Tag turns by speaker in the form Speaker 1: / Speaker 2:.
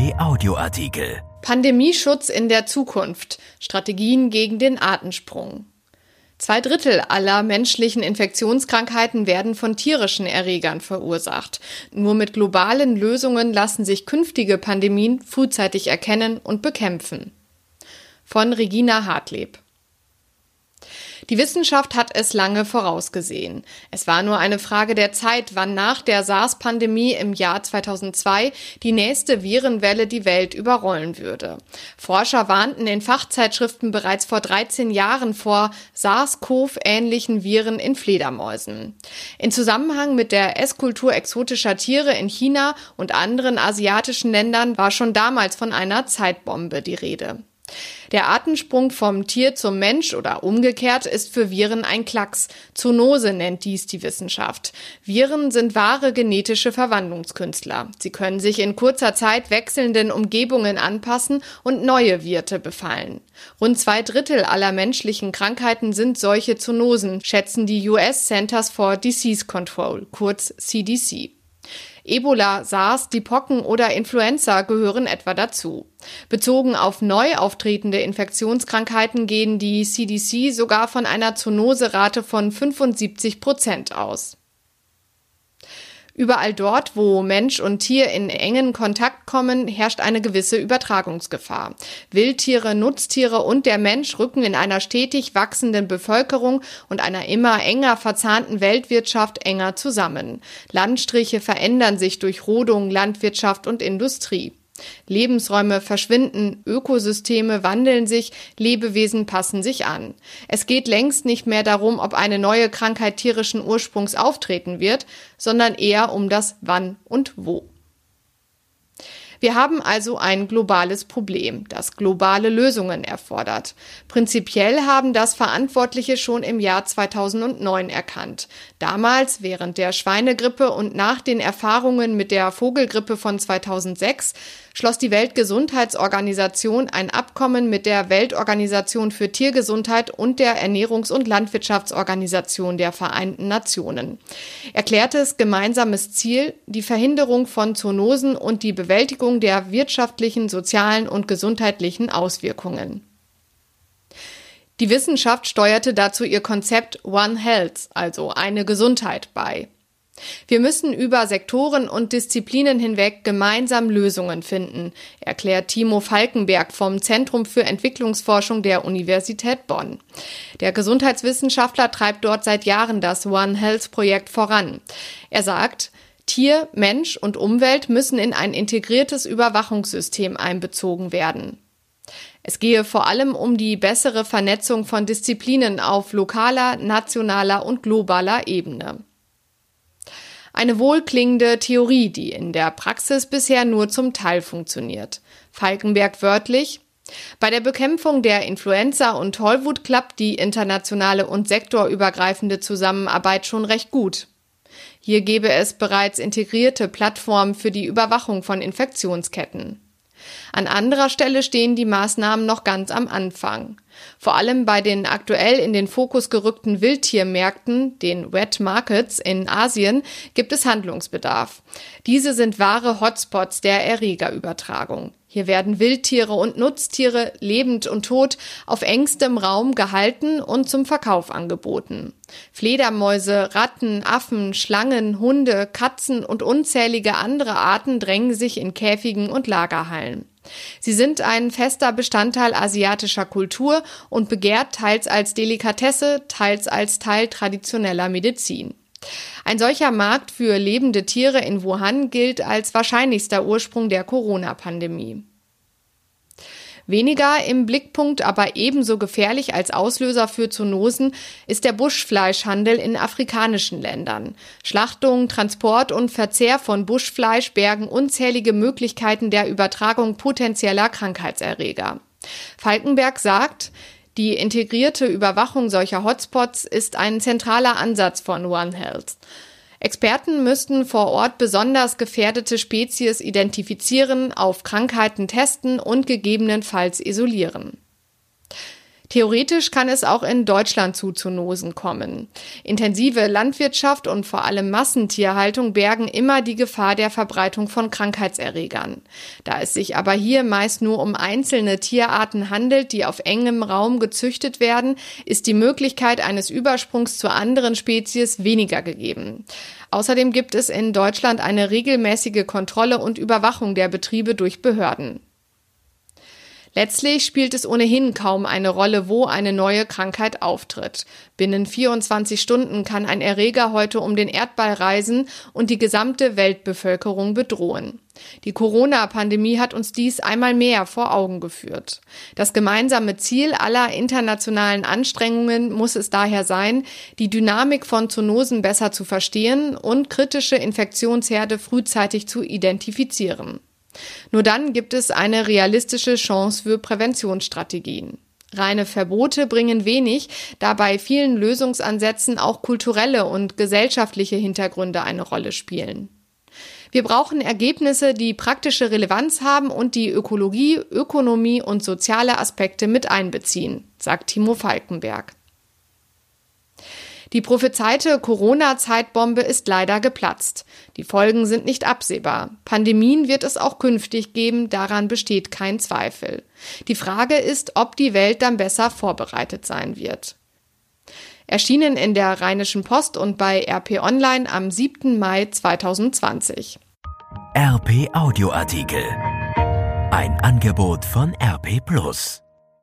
Speaker 1: RP Audioartikel.
Speaker 2: Pandemieschutz in der Zukunft. Strategien gegen den Artensprung. Zwei Drittel aller menschlichen Infektionskrankheiten werden von tierischen Erregern verursacht. Nur mit globalen Lösungen lassen sich künftige Pandemien frühzeitig erkennen und bekämpfen. Von Regina Hartleb. Die Wissenschaft hat es lange vorausgesehen. Es war nur eine Frage der Zeit, wann nach der SARS-Pandemie im Jahr 2002 die nächste Virenwelle die Welt überrollen würde. Forscher warnten in Fachzeitschriften bereits vor 13 Jahren vor SARS-CoV-ähnlichen Viren in Fledermäusen. In Zusammenhang mit der Esskultur exotischer Tiere in China und anderen asiatischen Ländern war schon damals von einer Zeitbombe die Rede. Der Artensprung vom Tier zum Mensch oder umgekehrt ist für Viren ein Klacks. Zoonose nennt dies die Wissenschaft. Viren sind wahre genetische Verwandlungskünstler. Sie können sich in kurzer Zeit wechselnden Umgebungen anpassen und neue Wirte befallen. Rund zwei Drittel aller menschlichen Krankheiten sind solche Zoonosen, schätzen die US Centers for Disease Control, kurz CDC. Ebola, SARS, die Pocken oder Influenza gehören etwa dazu. Bezogen auf neu auftretende Infektionskrankheiten gehen die CDC sogar von einer Zoonoserate von 75 Prozent aus. Überall dort, wo Mensch und Tier in engen Kontakt kommen, herrscht eine gewisse Übertragungsgefahr. Wildtiere, Nutztiere und der Mensch rücken in einer stetig wachsenden Bevölkerung und einer immer enger verzahnten Weltwirtschaft enger zusammen. Landstriche verändern sich durch Rodung, Landwirtschaft und Industrie. Lebensräume verschwinden, Ökosysteme wandeln sich, Lebewesen passen sich an. Es geht längst nicht mehr darum, ob eine neue Krankheit tierischen Ursprungs auftreten wird, sondern eher um das Wann und Wo. Wir haben also ein globales Problem, das globale Lösungen erfordert. Prinzipiell haben das Verantwortliche schon im Jahr 2009 erkannt. Damals, während der Schweinegrippe und nach den Erfahrungen mit der Vogelgrippe von 2006, schloss die Weltgesundheitsorganisation ein Abkommen mit der Weltorganisation für Tiergesundheit und der Ernährungs- und Landwirtschaftsorganisation der Vereinten Nationen. Erklärtes gemeinsames Ziel, die Verhinderung von Zoonosen und die Bewältigung der wirtschaftlichen, sozialen und gesundheitlichen Auswirkungen. Die Wissenschaft steuerte dazu ihr Konzept One Health, also eine Gesundheit, bei. Wir müssen über Sektoren und Disziplinen hinweg gemeinsam Lösungen finden, erklärt Timo Falkenberg vom Zentrum für Entwicklungsforschung der Universität Bonn. Der Gesundheitswissenschaftler treibt dort seit Jahren das One Health Projekt voran. Er sagt, Tier, Mensch und Umwelt müssen in ein integriertes Überwachungssystem einbezogen werden. Es gehe vor allem um die bessere Vernetzung von Disziplinen auf lokaler, nationaler und globaler Ebene. Eine wohlklingende Theorie, die in der Praxis bisher nur zum Teil funktioniert. Falkenberg wörtlich, bei der Bekämpfung der Influenza und Tollwut klappt die internationale und sektorübergreifende Zusammenarbeit schon recht gut. Hier gäbe es bereits integrierte Plattformen für die Überwachung von Infektionsketten. An anderer Stelle stehen die Maßnahmen noch ganz am Anfang. Vor allem bei den aktuell in den Fokus gerückten Wildtiermärkten, den Wet Markets in Asien, gibt es Handlungsbedarf. Diese sind wahre Hotspots der Erregerübertragung. Hier werden Wildtiere und Nutztiere lebend und tot auf engstem Raum gehalten und zum Verkauf angeboten. Fledermäuse, Ratten, Affen, Schlangen, Hunde, Katzen und unzählige andere Arten drängen sich in Käfigen und Lagerhallen. Sie sind ein fester Bestandteil asiatischer Kultur und begehrt teils als Delikatesse, teils als Teil traditioneller Medizin. Ein solcher Markt für lebende Tiere in Wuhan gilt als wahrscheinlichster Ursprung der Corona-Pandemie. Weniger im Blickpunkt, aber ebenso gefährlich als Auslöser für Zoonosen ist der Buschfleischhandel in afrikanischen Ländern. Schlachtung, Transport und Verzehr von Buschfleisch bergen unzählige Möglichkeiten der Übertragung potenzieller Krankheitserreger. Falkenberg sagt, die integrierte Überwachung solcher Hotspots ist ein zentraler Ansatz von One Health. Experten müssten vor Ort besonders gefährdete Spezies identifizieren, auf Krankheiten testen und gegebenenfalls isolieren. Theoretisch kann es auch in Deutschland zu Zoonosen kommen. Intensive Landwirtschaft und vor allem Massentierhaltung bergen immer die Gefahr der Verbreitung von Krankheitserregern. Da es sich aber hier meist nur um einzelne Tierarten handelt, die auf engem Raum gezüchtet werden, ist die Möglichkeit eines Übersprungs zu anderen Spezies weniger gegeben. Außerdem gibt es in Deutschland eine regelmäßige Kontrolle und Überwachung der Betriebe durch Behörden. Letztlich spielt es ohnehin kaum eine Rolle, wo eine neue Krankheit auftritt. Binnen 24 Stunden kann ein Erreger heute um den Erdball reisen und die gesamte Weltbevölkerung bedrohen. Die Corona-Pandemie hat uns dies einmal mehr vor Augen geführt. Das gemeinsame Ziel aller internationalen Anstrengungen muss es daher sein, die Dynamik von Zoonosen besser zu verstehen und kritische Infektionsherde frühzeitig zu identifizieren. Nur dann gibt es eine realistische Chance für Präventionsstrategien. Reine Verbote bringen wenig, da bei vielen Lösungsansätzen auch kulturelle und gesellschaftliche Hintergründe eine Rolle spielen. Wir brauchen Ergebnisse, die praktische Relevanz haben und die Ökologie, Ökonomie und soziale Aspekte mit einbeziehen, sagt Timo Falkenberg. Die prophezeite Corona-Zeitbombe ist leider geplatzt. Die Folgen sind nicht absehbar. Pandemien wird es auch künftig geben, daran besteht kein Zweifel. Die Frage ist, ob die Welt dann besser vorbereitet sein wird. Erschienen in der Rheinischen Post und bei RP Online am 7. Mai 2020.
Speaker 1: RP Audioartikel. Ein Angebot von RP Plus.